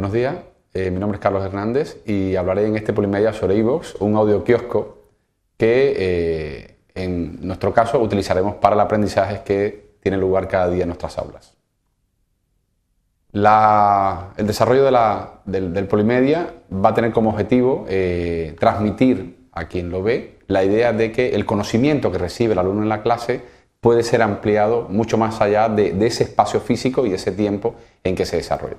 Buenos días, eh, mi nombre es Carlos Hernández y hablaré en este Polimedia sobre iVoox, un audio kiosco que eh, en nuestro caso utilizaremos para el aprendizaje que tiene lugar cada día en nuestras aulas. el desarrollo del, Polimedia va a tener como objetivo eh, transmitir a quien lo ve la idea de que el conocimiento que recibe el alumno en la clase puede ser ampliado mucho más allá de, de ese espacio físico y ese tiempo en que se desarrolla.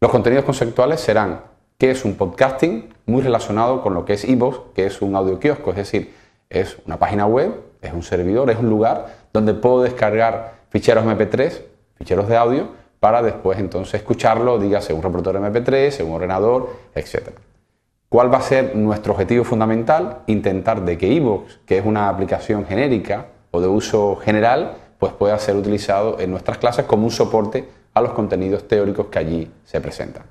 Los contenidos conceptuales serán qué es un podcasting, muy relacionado con lo que es iVoox, que es un audio kiosco, es decir, es una página web, es un servidor, es un lugar donde puedo descargar ficheros MP3, ficheros de audio, para después entonces escucharlo, dígase un reproductor MP3, en un ordenador, etc. ¿Cuál va a ser nuestro objetivo fundamental? Intentar de que iVoox, que es una aplicación genérica o de uso general, pues pueda ser utilizado en nuestras clases como un soporte a los contenidos teóricos que allí se presentan.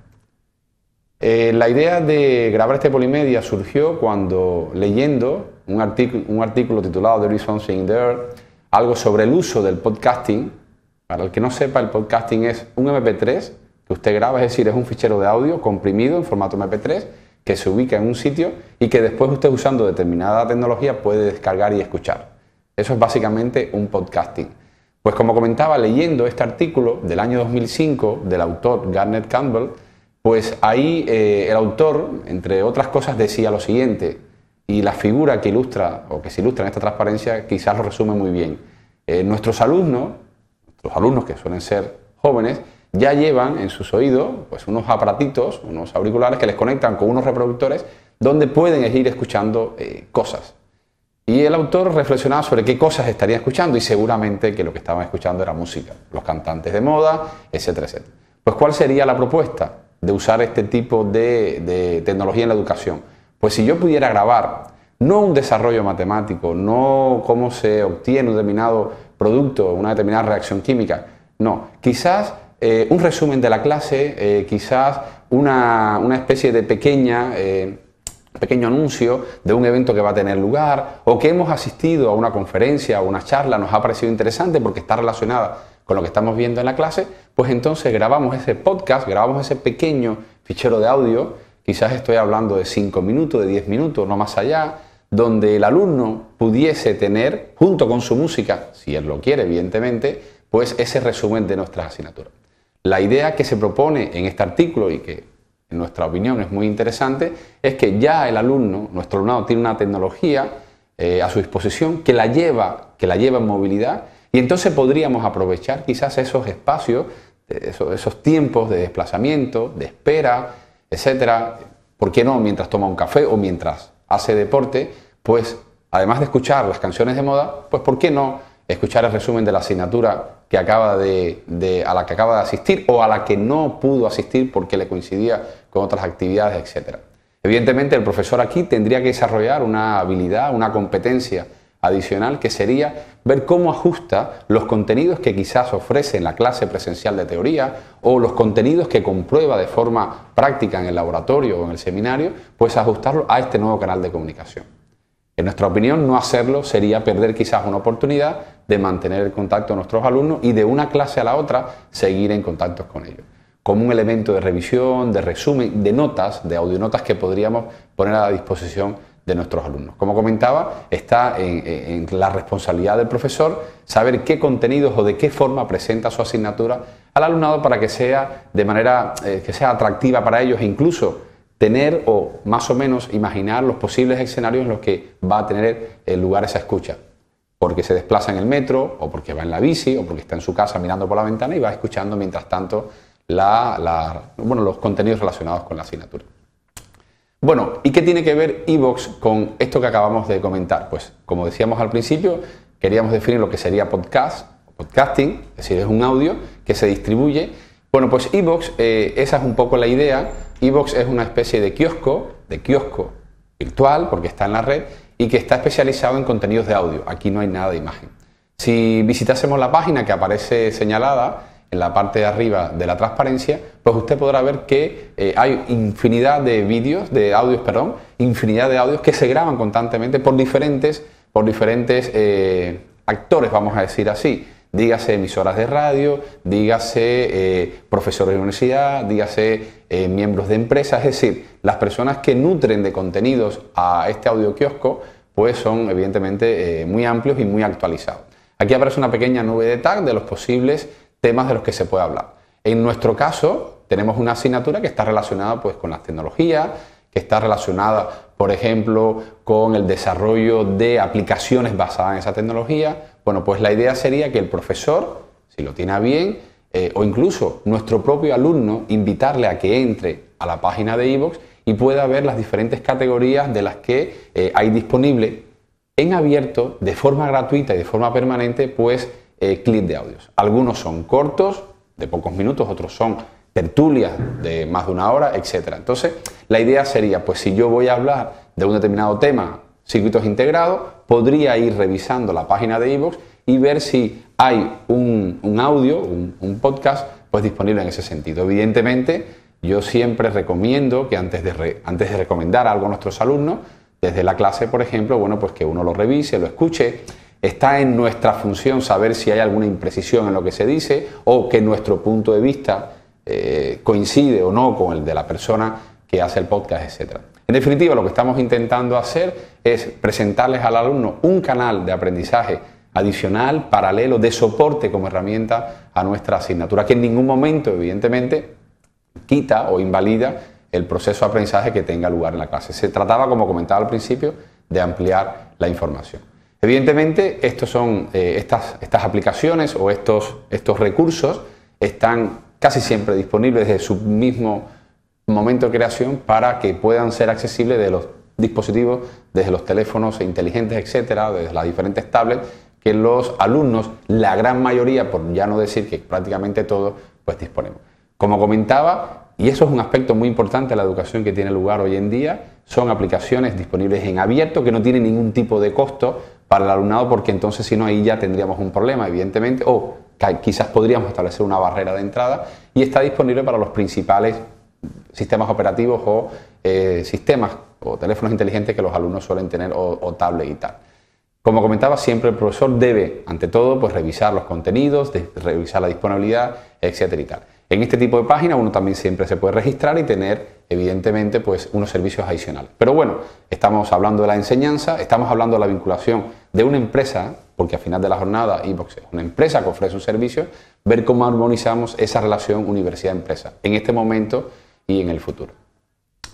Eh, la idea de grabar este Polimedia surgió cuando leyendo un, artículo titulado There is something there, algo sobre el uso del podcasting. Para el que no sepa, el podcasting es un MP3 que usted graba, es decir, es un fichero de audio comprimido en formato MP3 que se ubica en un sitio y que después usted usando determinada tecnología puede descargar y escuchar. Eso es básicamente un podcasting. Pues como comentaba leyendo este artículo del año 2005 del autor Garnet Campbell, pues ahí eh, el autor, entre otras cosas, decía lo siguiente, y la figura que ilustra o que se ilustra en esta transparencia quizás lo resume muy bien. Eh, nuestros alumnos, nuestros alumnos que suelen ser jóvenes, ya llevan en sus oídos pues, unos aparatitos, unos auriculares que les conectan con unos reproductores donde pueden ir escuchando eh, cosas. Y el autor reflexionaba sobre qué cosas estaría escuchando y seguramente que lo que estaban escuchando era música, los cantantes de moda, etcétera, etcétera. Pues ¿cuál sería la propuesta de usar este tipo de, tecnología en la educación? Pues si yo pudiera grabar no un desarrollo matemático, no cómo se obtiene un determinado producto, una determinada reacción química, no, quizás eh, un resumen de la clase, eh, quizás una, especie de pequeña... Eh, pequeño anuncio de un evento que va a tener lugar o que hemos asistido a una conferencia o una charla, nos ha parecido interesante porque está relacionada con lo que estamos viendo en la clase, pues entonces grabamos ese podcast, grabamos ese pequeño fichero de audio, quizás estoy hablando de 5 minutos, de 10 minutos, no más allá, donde el alumno pudiese tener, junto con su música, si él lo quiere, evidentemente, pues ese resumen de nuestras asignaturas. La idea que se propone en este artículo y que en nuestra opinión es muy interesante, es que ya el alumno, nuestro alumnado tiene una tecnología eh, a su disposición que la, lleva, que la lleva en movilidad y entonces podríamos aprovechar quizás esos espacios, esos, esos tiempos de desplazamiento, de espera, etcétera. ¿Por qué no? Mientras toma un café o mientras hace deporte, pues además de escuchar las canciones de moda, pues ¿por qué no escuchar el resumen de la asignatura que acaba de, a la que acaba de asistir o a la que no pudo asistir porque le coincidía con otras actividades, etc. Evidentemente el profesor aquí tendría que desarrollar una habilidad, una competencia adicional que sería ver cómo ajusta los contenidos que quizás ofrece en la clase presencial de teoría o los contenidos que comprueba de forma práctica en el laboratorio o en el seminario, pues ajustarlo a este nuevo canal de comunicación. En nuestra opinión, no hacerlo sería perder quizás una oportunidad de mantener el contacto de nuestros alumnos y de una clase a la otra seguir en contacto con ellos. Como un elemento de revisión, de resumen, de notas, de audionotas que podríamos poner a la disposición de nuestros alumnos. Como comentaba, está en, la responsabilidad del profesor saber qué contenidos o de qué forma presenta su asignatura al alumnado para que sea de manera eh, que sea atractiva para ellos e incluso tener o más o menos imaginar los posibles escenarios en los que va a tener lugar esa escucha. Porque se desplaza en el metro, o porque va en la bici, o porque está en su casa mirando por la ventana y va escuchando mientras tanto los contenidos relacionados con la asignatura. Bueno, ¿y qué tiene que ver Evox con esto que acabamos de comentar? Pues como decíamos al principio, queríamos definir lo que sería podcast, podcasting, es decir, es un audio que se distribuye. Bueno, pues Evox, eh, esa es un poco la idea Evox es una especie de kiosco, de kiosco virtual, porque está en la red, y que está especializado en contenidos de audio. Aquí no hay nada de imagen. Si visitásemos la página que aparece señalada en la parte de arriba de la transparencia, pues usted podrá ver que eh, hay infinidad de vídeos, de audios, perdón, infinidad de audios que se graban constantemente por diferentes, por diferentes eh, actores, vamos a decir así, dígase emisoras de radio, dígase eh, profesores de universidad, dígase eh, miembros de empresas, es decir, las personas que nutren de contenidos a este audio kiosco, pues son evidentemente muy amplios y muy actualizados. Aquí aparece una pequeña nube de tag de los posibles temas de los que se puede hablar. En nuestro caso, tenemos una asignatura que está relacionada pues, con las tecnologías, que está relacionada, por ejemplo, con el desarrollo de aplicaciones basadas en esa tecnología. Bueno, pues la idea sería que el profesor, si lo tiene bien, eh, o incluso nuestro propio alumno, invitarle a que entre a la página de iVoox y pueda ver las diferentes categorías de las que eh, hay disponible en abierto, de forma gratuita y de forma permanente, pues eh, clips de audios. Algunos son cortos, de pocos minutos, otros son tertulias de más de una hora, etc. Entonces, la idea sería, pues si yo voy a hablar de un determinado tema, circuitos integrados, podría ir revisando la página de iVoox y ver si hay un, audio, un, podcast, pues disponible en ese sentido. Evidentemente, yo siempre recomiendo que antes de, antes de recomendar algo a nuestros alumnos, desde la clase, por ejemplo, bueno, pues que uno lo revise, lo escuche. Está en nuestra función saber si hay alguna imprecisión en lo que se dice o que nuestro punto de vista eh, coincide o no con el de la persona que hace el podcast, etc. En definitiva, lo que estamos intentando hacer es presentarles al alumno un canal de aprendizaje adicional, paralelo, de soporte como herramienta a nuestra asignatura, que en ningún momento, evidentemente, quita o invalida el proceso de aprendizaje que tenga lugar en la clase. Se trataba, como comentaba al principio, de ampliar la información. Evidentemente, estos son, eh, estas, estas, aplicaciones o estos, estos recursos están casi siempre disponibles desde su mismo momento de creación para que puedan ser accesibles de los dispositivos, desde los teléfonos inteligentes, etcétera, desde las diferentes tablets, que los alumnos, la gran mayoría, por ya no decir que prácticamente todos, pues disponemos. Como comentaba, y eso es un aspecto muy importante de la educación que tiene lugar hoy en día, son aplicaciones disponibles en abierto que no tienen ningún tipo de costo para el alumnado porque entonces si no ahí ya tendríamos un problema, evidentemente, o quizás podríamos establecer una barrera de entrada y está disponible para los principales sistemas operativos o eh, sistemas o teléfonos inteligentes que los alumnos suelen tener o, o tablet y tal. Como comentaba, siempre el profesor debe, ante todo, pues revisar los contenidos, revisar la disponibilidad, etcétera y tal. En este tipo de página uno también siempre se puede registrar y tener, evidentemente, pues unos servicios adicionales. Pero bueno, estamos hablando de la enseñanza, estamos hablando de la vinculación de una empresa, porque al final de la jornada es una empresa que ofrece un servicio, ver cómo armonizamos esa relación universidad-empresa en este momento y en el futuro.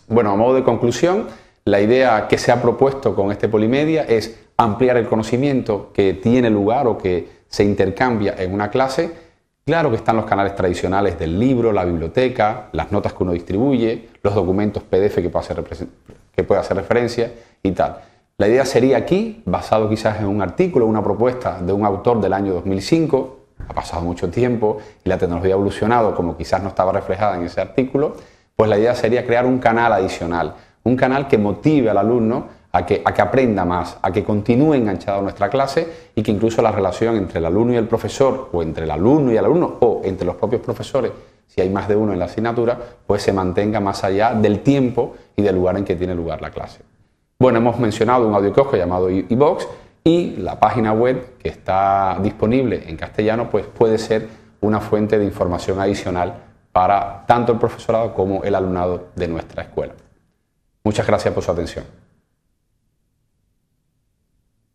Bueno, a modo de conclusión, la idea que se ha propuesto con este Polimedia es ampliar el conocimiento que tiene lugar o que se intercambia en una clase Claro que están los canales tradicionales del libro, la biblioteca, las notas que uno distribuye, los documentos PDF que puede hacer, referencia y tal. La idea sería aquí, basado quizás en un artículo, una propuesta de un autor del año 2005, ha pasado mucho tiempo y la tecnología ha evolucionado como quizás no estaba reflejada en ese artículo, pues la idea sería crear un canal adicional, un canal que motive al alumno a que, a que aprenda más, a que continúe enganchado a nuestra clase y que incluso la relación entre el alumno y el profesor, o entre el alumno y el alumno, o entre los propios profesores, si hay más de uno en la asignatura, pues se mantenga más allá del tiempo y del lugar en que tiene lugar la clase. Bueno, hemos mencionado un audio llamado iVox y la página web que está disponible en castellano, pues puede ser una fuente de información adicional para tanto el profesorado como el alumnado de nuestra escuela. Muchas gracias por su atención.